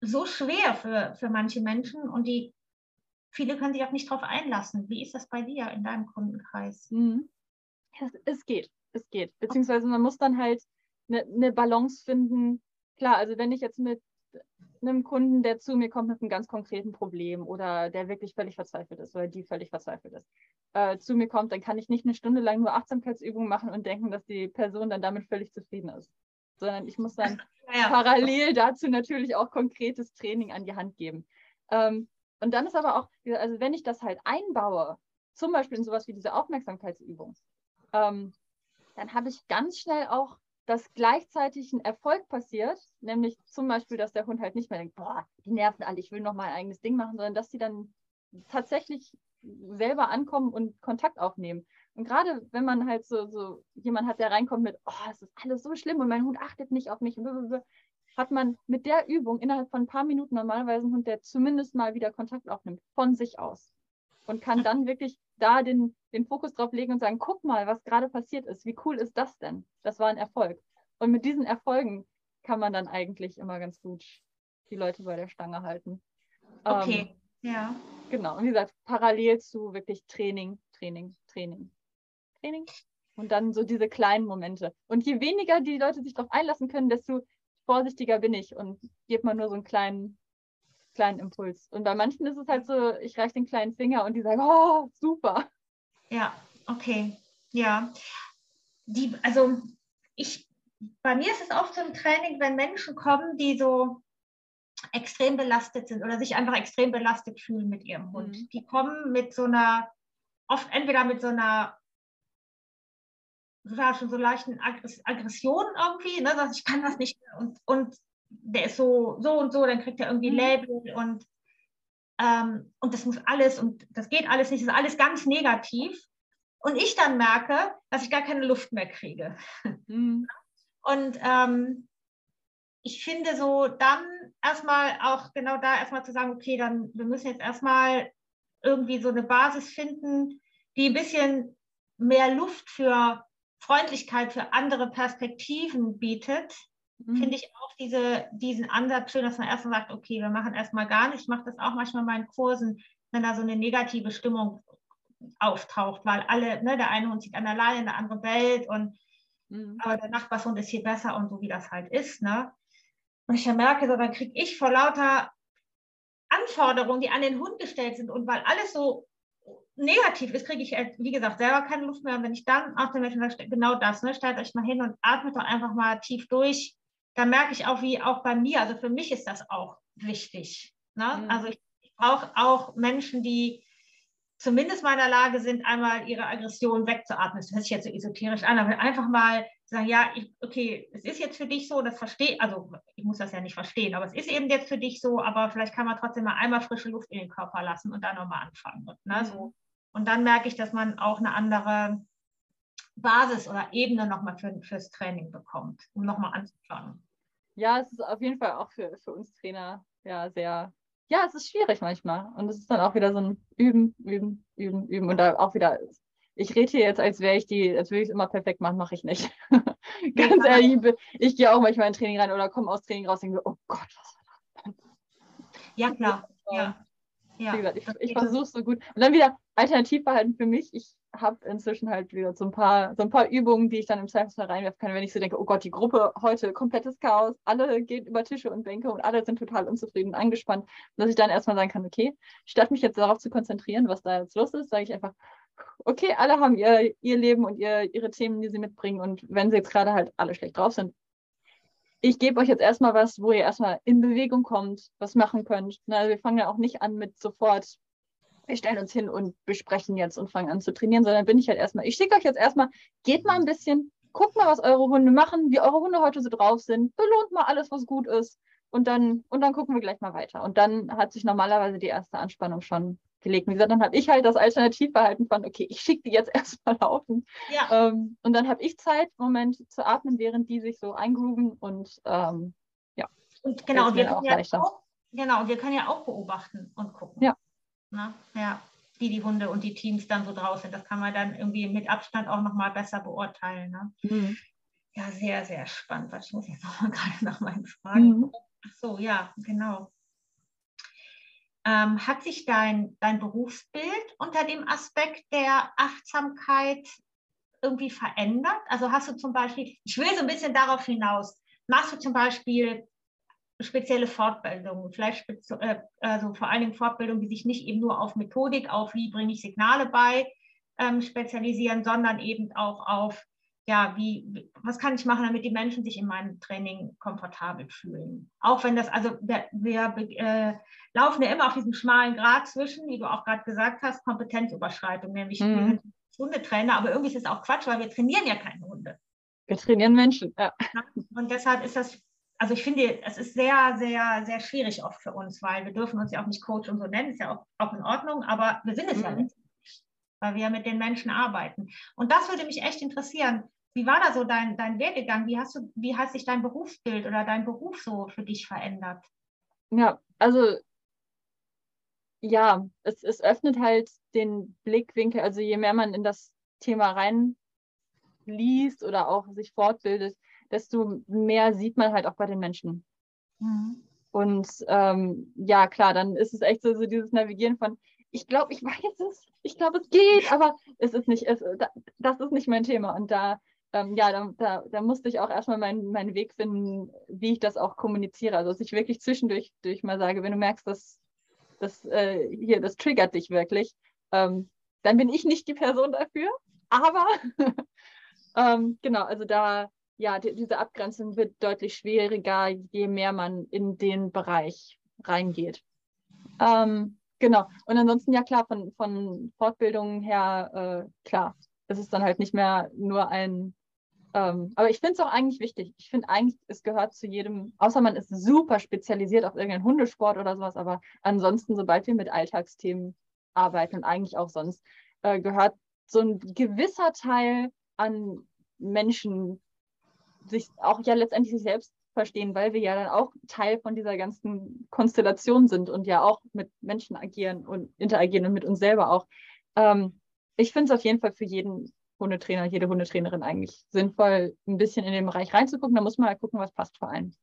so schwer für, für manche Menschen und die viele können sich auch nicht darauf einlassen. Wie ist das bei dir in deinem Kundenkreis? Mhm. Es, es, geht, es geht. Beziehungsweise man muss dann halt eine, eine Balance finden. Klar, also wenn ich jetzt mit einem Kunden, der zu mir kommt mit einem ganz konkreten Problem oder der wirklich völlig verzweifelt ist oder die völlig verzweifelt ist, äh, zu mir kommt, dann kann ich nicht eine Stunde lang nur Achtsamkeitsübungen machen und denken, dass die Person dann damit völlig zufrieden ist. Sondern ich muss dann ja. parallel dazu natürlich auch konkretes Training an die Hand geben. Ähm, und dann ist aber auch, also wenn ich das halt einbaue, zum Beispiel in sowas wie diese Aufmerksamkeitsübung, ähm, dann habe ich ganz schnell auch, dass gleichzeitig ein Erfolg passiert, nämlich zum Beispiel, dass der Hund halt nicht mehr denkt, boah, die nerven alle, ich will noch mal ein eigenes Ding machen, sondern dass sie dann tatsächlich selber ankommen und Kontakt aufnehmen. Und gerade wenn man halt so, so jemand hat, der reinkommt mit, oh, es ist alles so schlimm und mein Hund achtet nicht auf mich, hat man mit der Übung innerhalb von ein paar Minuten normalerweise einen Hund, der zumindest mal wieder Kontakt aufnimmt, von sich aus. Und kann dann wirklich da den, den Fokus drauf legen und sagen, guck mal, was gerade passiert ist. Wie cool ist das denn? Das war ein Erfolg. Und mit diesen Erfolgen kann man dann eigentlich immer ganz gut die Leute bei der Stange halten. Okay, ähm, ja. Genau. Und wie gesagt, parallel zu wirklich Training, Training, Training, Training. Und dann so diese kleinen Momente. Und je weniger die Leute sich darauf einlassen können, desto vorsichtiger bin ich und gebe mal nur so einen kleinen, kleinen Impuls. Und bei manchen ist es halt so, ich reiche den kleinen Finger und die sagen, oh, super. Ja, okay. Ja. Die, also ich, bei mir ist es oft so ein Training, wenn Menschen kommen, die so extrem belastet sind oder sich einfach extrem belastet fühlen mit ihrem Hund. Mhm. Die kommen mit so einer, oft entweder mit so einer war schon so leichten Aggressionen irgendwie, ne, dass ich kann das nicht und, und der ist so, so und so, dann kriegt er irgendwie mhm. Label und, ähm, und das muss alles und das geht alles nicht, das ist alles ganz negativ. Und ich dann merke, dass ich gar keine Luft mehr kriege. Mhm. Und ähm, ich finde so dann erstmal auch genau da erstmal zu sagen, okay, dann wir müssen jetzt erstmal irgendwie so eine Basis finden, die ein bisschen mehr Luft für Freundlichkeit für andere Perspektiven bietet, mhm. finde ich auch diese, diesen Ansatz schön, dass man erstmal sagt, okay, wir machen erstmal gar nichts. Ich mache das auch manchmal in meinen Kursen, wenn da so eine negative Stimmung auftaucht, weil alle, ne, der eine Hund sieht an der Leine, der andere bellt und mhm. aber der Nachbarshund ist viel besser und so wie das halt ist. Ne? Und ich merke so, dann kriege ich vor lauter Anforderungen, die an den Hund gestellt sind und weil alles so negativ ist, kriege ich, halt, wie gesagt, selber keine Luft mehr. Und wenn ich dann auch den Menschen sage, genau das, ne, stellt euch mal hin und atmet doch einfach mal tief durch, dann merke ich auch, wie auch bei mir, also für mich ist das auch wichtig. Ne? Mhm. Also ich, ich brauche auch Menschen, die zumindest mal in der Lage sind, einmal ihre Aggression wegzuatmen. Das hört sich jetzt so esoterisch an, aber einfach mal sagen, ja, ich, okay, es ist jetzt für dich so, das verstehe, also ich muss das ja nicht verstehen, aber es ist eben jetzt für dich so, aber vielleicht kann man trotzdem mal einmal frische Luft in den Körper lassen und dann nochmal anfangen. Ne? Mhm. So. Und dann merke ich, dass man auch eine andere Basis oder Ebene nochmal für, fürs Training bekommt, um nochmal anzufangen. Ja, es ist auf jeden Fall auch für, für uns Trainer ja sehr, ja, es ist schwierig manchmal. Und es ist dann auch wieder so ein Üben, Üben, Üben, Üben. Und da auch wieder, ich rede hier jetzt, als wäre ich die, als würde ich es immer perfekt machen, mache ich nicht. Ganz ja. ehrlich, ich gehe auch manchmal in Training rein oder komme aus Training raus und denke, oh Gott, was war das? Ja, klar. Ja. Ja, Wie gesagt, ich, ich versuche es so gut. Und dann wieder Alternativverhalten für mich. Ich habe inzwischen halt wieder so ein paar, so ein paar Übungen, die ich dann im Zweifelsfall reinwerfen kann, wenn ich so denke, oh Gott, die Gruppe heute komplettes Chaos, alle gehen über Tische und Bänke und alle sind total unzufrieden und angespannt. dass ich dann erstmal sagen kann, okay, statt mich jetzt darauf zu konzentrieren, was da jetzt los ist, sage ich einfach, okay, alle haben ihr, ihr Leben und ihr, ihre Themen, die sie mitbringen. Und wenn sie jetzt gerade halt alle schlecht drauf sind, ich gebe euch jetzt erstmal was, wo ihr erstmal in Bewegung kommt, was machen könnt. Also wir fangen ja auch nicht an mit sofort wir stellen uns hin und besprechen jetzt und fangen an zu trainieren, sondern bin ich halt erstmal, ich schicke euch jetzt erstmal, geht mal ein bisschen, guckt mal, was eure Hunde machen, wie eure Hunde heute so drauf sind, belohnt mal alles, was gut ist und dann, und dann gucken wir gleich mal weiter. Und dann hat sich normalerweise die erste Anspannung schon gelegt. Wie gesagt, dann habe ich halt das Alternativverhalten von, okay, ich schicke die jetzt erstmal laufen. Ja. Ähm, und dann habe ich Zeit, Moment zu atmen, während die sich so eingrooven und ähm, ja. Und genau, wir können ja auch, genau, wir können ja auch beobachten und gucken. Ja. Ne? Ja, wie die Hunde und die Teams dann so draußen sind. Das kann man dann irgendwie mit Abstand auch nochmal besser beurteilen. Ne? Mhm. Ja, sehr, sehr spannend. Ich muss jetzt nochmal gerade nach meinen Fragen. Mhm. Ach so, ja, genau. Ähm, hat sich dein, dein Berufsbild unter dem Aspekt der Achtsamkeit irgendwie verändert? Also hast du zum Beispiel, ich will so ein bisschen darauf hinaus, machst du zum Beispiel spezielle Fortbildungen, vielleicht äh, also vor allen Dingen Fortbildungen, die sich nicht eben nur auf Methodik, auf wie bringe ich Signale bei ähm, spezialisieren, sondern eben auch auf, ja, wie, was kann ich machen, damit die Menschen sich in meinem Training komfortabel fühlen. Auch wenn das, also wir, wir äh, laufen ja immer auf diesem schmalen Grad zwischen, wie du auch gerade gesagt hast, Kompetenzüberschreitung, nämlich mhm. Hundetrainer, aber irgendwie ist es auch Quatsch, weil wir trainieren ja keine Hunde. Wir trainieren Menschen, ja. Und deshalb ist das also ich finde, es ist sehr, sehr, sehr schwierig oft für uns, weil wir dürfen uns ja auch nicht Coach und so nennen, ist ja auch, auch in Ordnung, aber wir sind es mhm. ja nicht, weil wir mit den Menschen arbeiten. Und das würde mich echt interessieren. Wie war da so dein, dein Werdegang? Wie hast du, wie hat sich dein Berufsbild oder dein Beruf so für dich verändert? Ja, also ja, es, es öffnet halt den Blickwinkel, also je mehr man in das Thema reinliest oder auch sich fortbildet, desto mehr sieht man halt auch bei den Menschen. Mhm. Und ähm, ja, klar, dann ist es echt so, so dieses Navigieren von, ich glaube, ich weiß es, ich glaube, es geht, aber es ist nicht, es, das ist nicht mein Thema. Und da, ähm, ja, da, da, da, musste ich auch erstmal meinen, meinen Weg finden, wie ich das auch kommuniziere. Also, dass ich wirklich zwischendurch durch mal sage, wenn du merkst, dass das äh, hier, das triggert dich wirklich, ähm, dann bin ich nicht die Person dafür. Aber ähm, genau, also da, ja, die, diese Abgrenzung wird deutlich schwieriger, je mehr man in den Bereich reingeht. Ähm, genau. Und ansonsten, ja klar, von, von Fortbildungen her, äh, klar, es ist dann halt nicht mehr nur ein, ähm, aber ich finde es auch eigentlich wichtig. Ich finde eigentlich, es gehört zu jedem, außer man ist super spezialisiert auf irgendeinen Hundesport oder sowas, aber ansonsten, sobald wir mit Alltagsthemen arbeiten und eigentlich auch sonst, äh, gehört so ein gewisser Teil an Menschen sich auch ja letztendlich sich selbst verstehen, weil wir ja dann auch Teil von dieser ganzen Konstellation sind und ja auch mit Menschen agieren und interagieren und mit uns selber auch. Ähm, ich finde es auf jeden Fall für jeden Hundetrainer, jede Hundetrainerin eigentlich sinnvoll, ein bisschen in den Bereich reinzugucken. Da muss man halt gucken, was passt vor allem.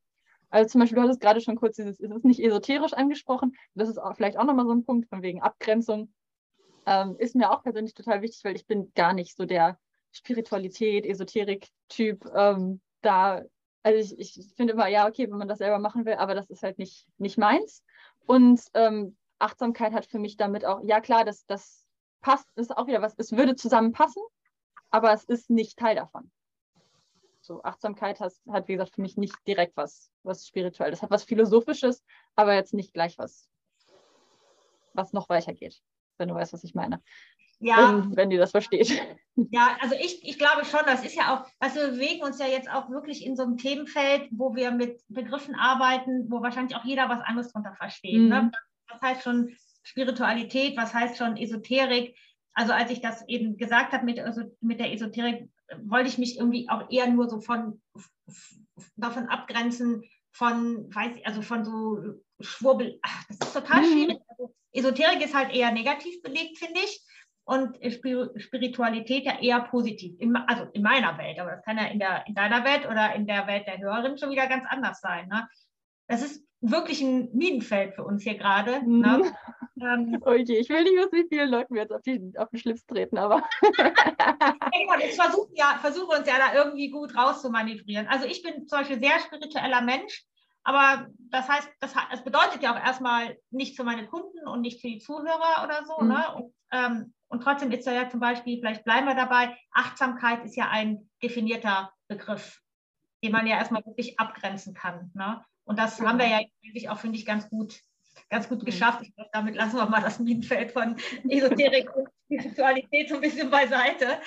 Also zum Beispiel, du hattest gerade schon kurz dieses, es ist nicht esoterisch angesprochen. Das ist auch vielleicht auch nochmal so ein Punkt von wegen Abgrenzung. Ähm, ist mir auch persönlich total wichtig, weil ich bin gar nicht so der Spiritualität, Esoterik-Typ. Ähm, da, also ich, ich finde immer, ja, okay, wenn man das selber machen will, aber das ist halt nicht, nicht meins. Und ähm, Achtsamkeit hat für mich damit auch, ja klar, das, das passt, ist auch wieder was, es würde zusammenpassen, aber es ist nicht Teil davon. So, Achtsamkeit hat, hat, wie gesagt, für mich nicht direkt was, was spirituell. Hat was Philosophisches, aber jetzt nicht gleich was, was noch weicher geht, wenn du weißt, was ich meine. Ja. Wenn, wenn ihr das versteht. Ja, also ich, ich glaube schon, das ist ja auch, also wir bewegen uns ja jetzt auch wirklich in so einem Themenfeld, wo wir mit Begriffen arbeiten, wo wahrscheinlich auch jeder was anderes drunter versteht. Ne? Mhm. Ne? Was heißt schon Spiritualität, was heißt schon Esoterik? Also als ich das eben gesagt habe mit, also mit der Esoterik, wollte ich mich irgendwie auch eher nur so von davon abgrenzen, von, weiß ich, also von so Schwurbel, ach, das ist total mhm. schwierig. Also Esoterik ist halt eher negativ belegt, finde ich und Spiritualität ja eher positiv. In, also in meiner Welt, aber das kann ja in, der, in deiner Welt oder in der Welt der Hörerin schon wieder ganz anders sein. Ne? Das ist wirklich ein Minenfeld für uns hier gerade. Mhm. Ne? Ähm, okay, ich will nicht wissen, wie viele Leute mir jetzt auf, die, auf den Schlips treten, aber. ich versuche ja, versuche uns ja da irgendwie gut rauszumanövrieren. Also ich bin zum Beispiel sehr spiritueller Mensch, aber das heißt, das, das bedeutet ja auch erstmal nicht für meine Kunden und nicht für die Zuhörer oder so. Mhm. Ne? Und, ähm, und trotzdem ist ja zum Beispiel, vielleicht bleiben wir dabei, Achtsamkeit ist ja ein definierter Begriff, den man ja erstmal wirklich abgrenzen kann. Ne? Und das haben wir ja eigentlich auch, finde ich, ganz gut, ganz gut mhm. geschafft. Ich glaube, damit lassen wir mal das Minenfeld von Esoterik und Spiritualität so ein bisschen beiseite.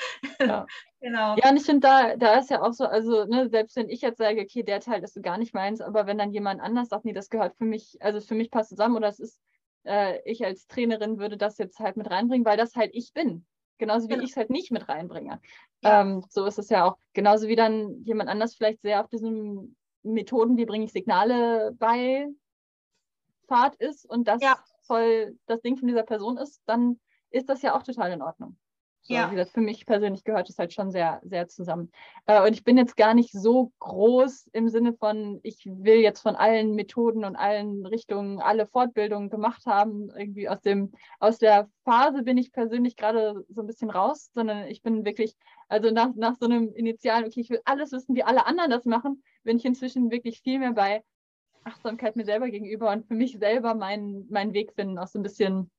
Ja. genau. Ja, und ich finde, da, da ist ja auch so, also ne, selbst wenn ich jetzt sage, okay, der Teil ist gar nicht meins, aber wenn dann jemand anders sagt, nee, das gehört für mich, also für mich passt zusammen oder es ist, äh, ich als Trainerin würde das jetzt halt mit reinbringen, weil das halt ich bin. Genauso wie genau. ich es halt nicht mit reinbringe. Ja. Ähm, so ist es ja auch. Genauso wie dann jemand anders vielleicht sehr auf diesem Methoden, wie bringe ich Signale bei Fahrt ist und das ja. voll das Ding von dieser Person ist, dann ist das ja auch total in Ordnung. So, ja. Wie das für mich persönlich gehört, ist halt schon sehr, sehr zusammen. Äh, und ich bin jetzt gar nicht so groß im Sinne von, ich will jetzt von allen Methoden und allen Richtungen alle Fortbildungen gemacht haben. Irgendwie aus dem, aus der Phase bin ich persönlich gerade so ein bisschen raus, sondern ich bin wirklich, also nach, nach so einem initialen, okay, ich will alles wissen, wie alle anderen das machen, bin ich inzwischen wirklich viel mehr bei Achtsamkeit mir selber gegenüber und für mich selber meinen, meinen Weg finden, auch so ein bisschen,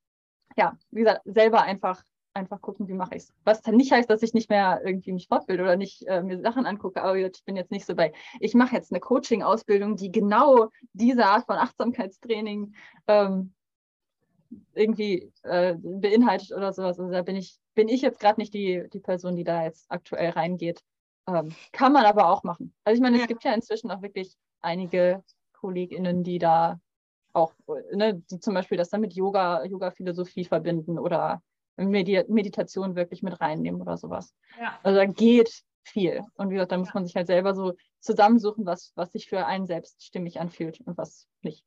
ja, wie gesagt, selber einfach einfach gucken, wie mache ich es. Was dann nicht heißt, dass ich nicht mehr irgendwie mich fortbilde oder nicht äh, mir Sachen angucke, aber ich bin jetzt nicht so bei, ich mache jetzt eine Coaching-Ausbildung, die genau diese Art von Achtsamkeitstraining ähm, irgendwie äh, beinhaltet oder sowas. Also da bin ich, bin ich jetzt gerade nicht die, die Person, die da jetzt aktuell reingeht. Ähm, kann man aber auch machen. Also ich meine, ja. es gibt ja inzwischen auch wirklich einige KollegInnen, die da auch, ne, die zum Beispiel das dann mit Yoga, Yoga-Philosophie verbinden oder Medi Meditation wirklich mit reinnehmen oder sowas. Ja. Also da geht viel. Und wie gesagt, da muss man sich halt selber so zusammensuchen, was, was sich für einen selbst stimmig anfühlt und was nicht.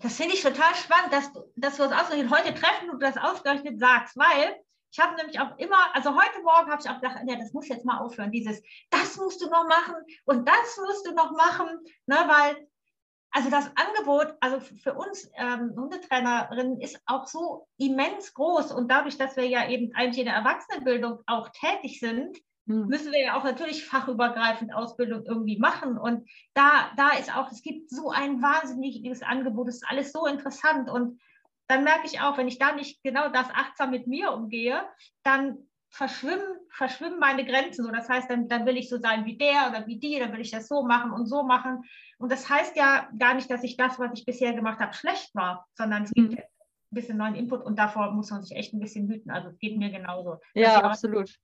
Das finde ich total spannend, dass du, dass du das ausgerechnet heute treffen und du das ausgerechnet sagst, weil ich habe nämlich auch immer, also heute Morgen habe ich auch gedacht, ja, das muss jetzt mal aufhören, dieses, das musst du noch machen und das musst du noch machen, ne, weil also das Angebot, also für uns ähm, Hundetrainerinnen ist auch so immens groß und dadurch, dass wir ja eben eigentlich in der Erwachsenenbildung auch tätig sind, mhm. müssen wir ja auch natürlich fachübergreifend Ausbildung irgendwie machen und da, da ist auch, es gibt so ein wahnsinniges Angebot, es ist alles so interessant und dann merke ich auch, wenn ich da nicht genau das achtsam mit mir umgehe, dann verschwimmen, verschwimmen meine Grenzen. So, das heißt, dann, dann will ich so sein wie der oder wie die, dann will ich das so machen und so machen. Und das heißt ja gar nicht, dass ich das, was ich bisher gemacht habe, schlecht war, sondern es gibt mhm. ein bisschen neuen Input und davor muss man sich echt ein bisschen hüten. Also es geht mir genauso. Ja, absolut.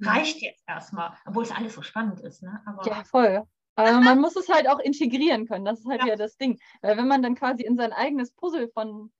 Reicht jetzt erstmal, obwohl es alles so spannend ist. Ne? Aber ja, voll. Aber man muss es halt auch integrieren können. Das ist halt ja. ja das Ding. Weil wenn man dann quasi in sein eigenes Puzzle von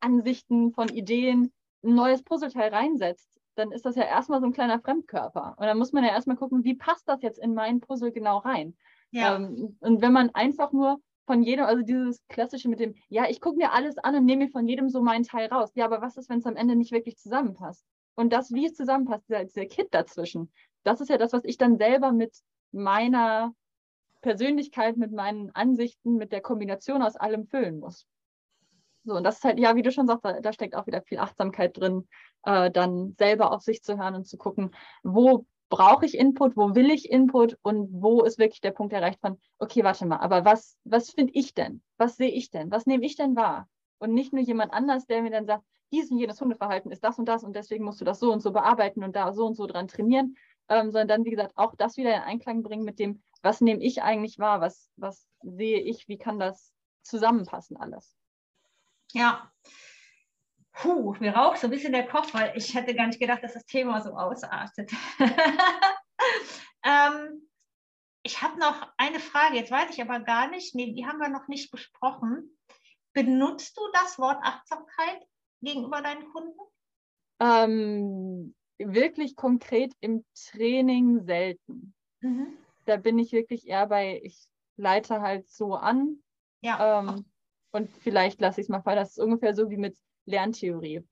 Ansichten, von Ideen ein neues Puzzleteil reinsetzt, dann ist das ja erstmal so ein kleiner Fremdkörper. Und dann muss man ja erstmal gucken, wie passt das jetzt in mein Puzzle genau rein. Ja. Ähm, und wenn man einfach nur von jedem, also dieses klassische mit dem, ja, ich gucke mir alles an und nehme mir von jedem so meinen Teil raus. Ja, aber was ist, wenn es am Ende nicht wirklich zusammenpasst? Und das, wie es zusammenpasst, dieser, dieser Kit dazwischen, das ist ja das, was ich dann selber mit meiner Persönlichkeit, mit meinen Ansichten, mit der Kombination aus allem füllen muss. So, und das ist halt, ja, wie du schon sagst, da, da steckt auch wieder viel Achtsamkeit drin, äh, dann selber auf sich zu hören und zu gucken, wo brauche ich Input, wo will ich Input und wo ist wirklich der Punkt erreicht von, okay, warte mal, aber was, was finde ich denn? Was sehe ich denn? Was nehme ich denn wahr? Und nicht nur jemand anders, der mir dann sagt, dies und jenes Hundeverhalten ist das und das und deswegen musst du das so und so bearbeiten und da so und so dran trainieren, ähm, sondern dann, wie gesagt, auch das wieder in Einklang bringen mit dem, was nehme ich eigentlich wahr, was, was sehe ich, wie kann das zusammenpassen alles. Ja, Puh, mir raucht so ein bisschen der Kopf, weil ich hätte gar nicht gedacht, dass das Thema so ausartet. ähm, ich habe noch eine Frage, jetzt weiß ich aber gar nicht, nee, die haben wir noch nicht besprochen. Benutzt du das Wort Achtsamkeit gegenüber deinen Kunden? Ähm, wirklich konkret im Training selten. Mhm. Da bin ich wirklich eher bei, ich leite halt so an. Ja. Ähm, und vielleicht lasse ich es mal fallen. Das ist ungefähr so wie mit Lerntheorie.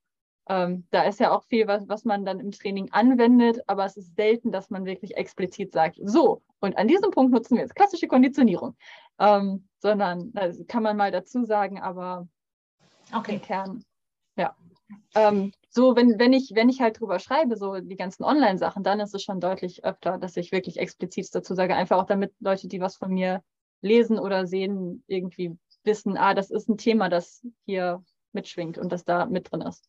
Ähm, da ist ja auch viel, was, was man dann im Training anwendet, aber es ist selten, dass man wirklich explizit sagt, so, und an diesem Punkt nutzen wir jetzt klassische Konditionierung. Ähm, sondern also kann man mal dazu sagen, aber okay. im Kern, ja. Ähm, so, wenn, wenn, ich, wenn ich halt drüber schreibe, so die ganzen Online-Sachen, dann ist es schon deutlich öfter, dass ich wirklich explizit dazu sage, einfach auch damit Leute, die was von mir lesen oder sehen, irgendwie wissen, ah, das ist ein Thema, das hier mitschwingt und das da mit drin ist.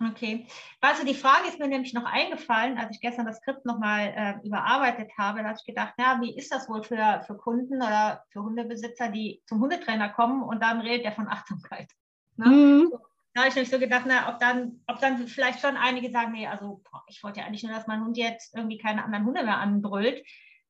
Okay. Also die Frage ist mir nämlich noch eingefallen, als ich gestern das Skript nochmal äh, überarbeitet habe. Da habe ich gedacht, ja, wie ist das wohl für, für Kunden oder für Hundebesitzer, die zum Hundetrainer kommen und dann redet er von Achtsamkeit. Ne? Mhm. Da habe ich nämlich so gedacht, na, ob dann, ob dann vielleicht schon einige sagen, nee, also boah, ich wollte ja eigentlich nur, dass mein Hund jetzt irgendwie keine anderen Hunde mehr anbrüllt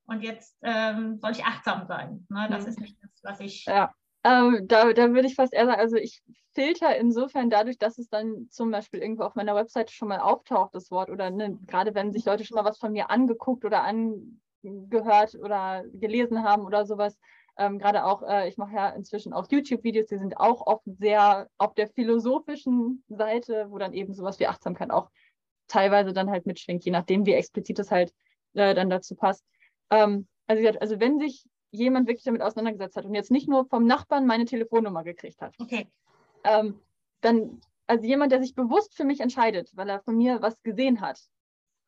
und jetzt ähm, soll ich achtsam sein. Ne? Das mhm. ist nicht das, was ich. Ja. Ähm, da, da würde ich fast eher sagen, also ich filter insofern dadurch, dass es dann zum Beispiel irgendwo auf meiner Webseite schon mal auftaucht, das Wort, oder ne, gerade wenn sich Leute schon mal was von mir angeguckt oder angehört oder gelesen haben oder sowas. Ähm, gerade auch, äh, ich mache ja inzwischen auch YouTube-Videos, die sind auch oft sehr auf der philosophischen Seite, wo dann eben sowas wie Achtsamkeit auch teilweise dann halt mitschwingt, je nachdem, wie explizit es halt äh, dann dazu passt. Ähm, also, also wenn sich jemand wirklich damit auseinandergesetzt hat und jetzt nicht nur vom Nachbarn meine Telefonnummer gekriegt hat, okay. ähm, dann, also jemand, der sich bewusst für mich entscheidet, weil er von mir was gesehen hat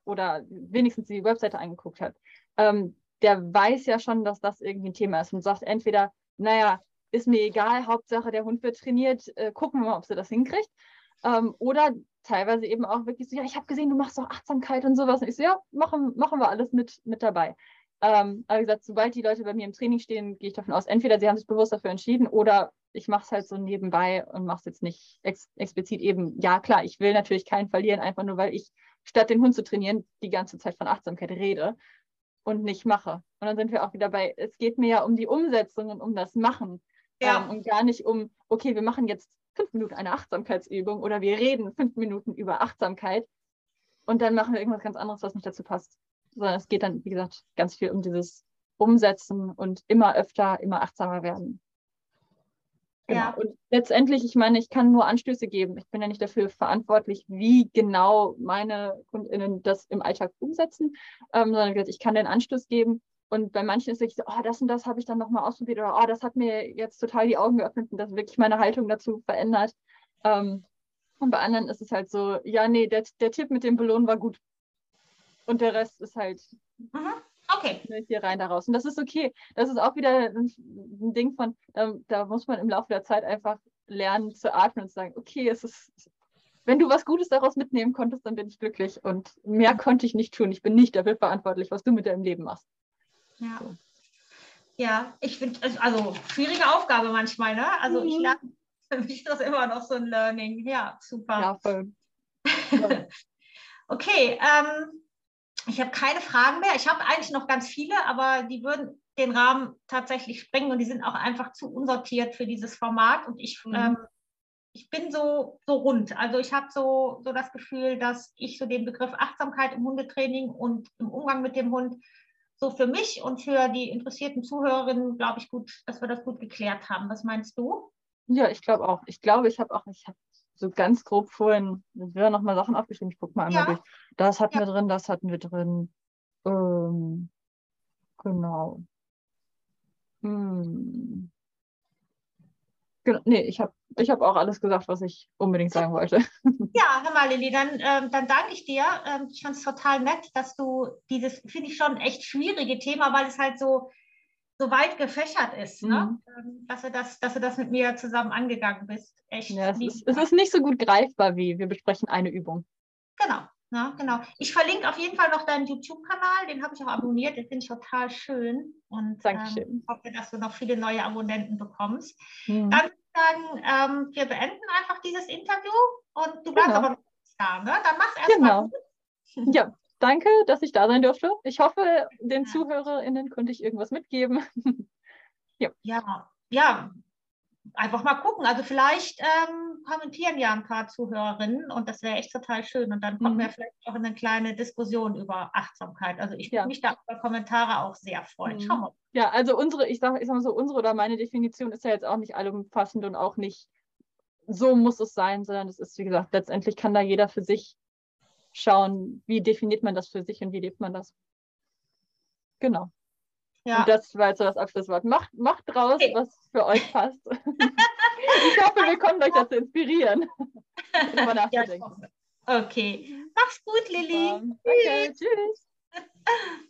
oder wenigstens die Webseite angeguckt hat, ähm, der weiß ja schon, dass das irgendwie ein Thema ist und sagt entweder, naja, ist mir egal, Hauptsache der Hund wird trainiert, äh, gucken wir mal, ob sie das hinkriegt. Ähm, oder teilweise eben auch wirklich so, ja, ich habe gesehen, du machst auch Achtsamkeit und sowas. Und ich so, ja, machen, machen wir alles mit, mit dabei. Ähm, aber wie gesagt, sobald die Leute bei mir im Training stehen, gehe ich davon aus, entweder sie haben sich bewusst dafür entschieden oder ich mache es halt so nebenbei und mache es jetzt nicht ex explizit eben. Ja, klar, ich will natürlich keinen verlieren, einfach nur weil ich statt den Hund zu trainieren, die ganze Zeit von Achtsamkeit rede und nicht mache. Und dann sind wir auch wieder bei, es geht mir ja um die Umsetzung und um das Machen. Ja. Ähm, und gar nicht um, okay, wir machen jetzt fünf Minuten eine Achtsamkeitsübung oder wir reden fünf Minuten über Achtsamkeit und dann machen wir irgendwas ganz anderes, was nicht dazu passt sondern es geht dann, wie gesagt, ganz viel um dieses Umsetzen und immer öfter, immer achtsamer werden. Genau. Ja. Und letztendlich, ich meine, ich kann nur Anstöße geben. Ich bin ja nicht dafür verantwortlich, wie genau meine KundInnen das im Alltag umsetzen, ähm, sondern ich kann den Anstoß geben. Und bei manchen ist es so, oh, das und das habe ich dann nochmal ausprobiert oder oh, das hat mir jetzt total die Augen geöffnet und das wirklich meine Haltung dazu verändert. Ähm, und bei anderen ist es halt so, ja, nee, der, der Tipp mit dem Belohnen war gut. Und der Rest ist halt mhm. okay. hier rein, da raus. Und das ist okay. Das ist auch wieder ein, ein Ding von, da, da, muss man im Laufe der Zeit einfach lernen zu atmen und zu sagen, okay, es ist, wenn du was Gutes daraus mitnehmen konntest, dann bin ich glücklich. Und mehr konnte ich nicht tun. Ich bin nicht dafür verantwortlich, was du mit deinem Leben machst. Ja. So. Ja, ich finde, also, also schwierige Aufgabe manchmal, ne? Also mhm. ich lerne für mich das immer noch so ein Learning. Ja, super. Ja, voll. okay, ähm, ich habe keine Fragen mehr. Ich habe eigentlich noch ganz viele, aber die würden den Rahmen tatsächlich sprengen und die sind auch einfach zu unsortiert für dieses Format. Und ich, mhm. ähm, ich bin so, so rund. Also ich habe so, so das Gefühl, dass ich so den Begriff Achtsamkeit im Hundetraining und im Umgang mit dem Hund so für mich und für die interessierten Zuhörerinnen, glaube ich, gut, dass wir das gut geklärt haben. Was meinst du? Ja, ich glaube auch. Ich glaube, ich habe auch, ich habe so ganz grob vorhin, wir noch mal Sachen aufgeschrieben, ich gucke mal einmal ja. durch. Das hatten ja. wir drin, das hatten wir drin. Ähm, genau. Hm. Genau, nee, ich habe ich hab auch alles gesagt, was ich unbedingt sagen wollte. Ja, hör mal, Lilly, dann, ähm, dann danke ich dir. Ähm, ich fand es total nett, dass du dieses, finde ich schon echt schwierige Thema, weil es halt so, so weit gefächert ist, ne? mhm. ne? dass, du das, dass du das mit mir zusammen angegangen bist. Echt. Ja, es, ist, es ist nicht so gut greifbar wie wir besprechen eine Übung. Genau. Ja, genau. Ich verlinke auf jeden Fall noch deinen YouTube-Kanal, den habe ich auch abonniert, den finde ich total schön. Und Dankeschön. Ähm, hoffe, dass du noch viele neue Abonnenten bekommst. Mhm. Dann würde ich sagen, ähm, wir beenden einfach dieses Interview und du bleibst genau. aber noch da, ne? Dann mach's erstmal. Genau. Ja, danke, dass ich da sein durfte. Ich hoffe, den ja. ZuhörerInnen konnte ich irgendwas mitgeben. ja. ja, ja, einfach mal gucken. Also vielleicht ähm, kommentieren ja ein paar Zuhörerinnen und das wäre echt total schön. Und dann kommen mhm. wir vielleicht auch in eine kleine Diskussion über Achtsamkeit. Also ich würde ja. mich da über Kommentare auch sehr freuen. Mhm. Schauen wir mal. Ja, also unsere, ich sage ich sag mal so, unsere oder meine Definition ist ja jetzt auch nicht allumfassend und auch nicht so muss es sein, sondern es ist, wie gesagt, letztendlich kann da jeder für sich schauen, wie definiert man das für sich und wie lebt man das. Genau. Ja. Und das war jetzt so das Abschlusswort. Macht, macht draus, okay. was für euch passt. ich hoffe, wir konnten euch dazu inspirieren. ja, okay. Mach's gut, Lilly. Um, okay, tschüss.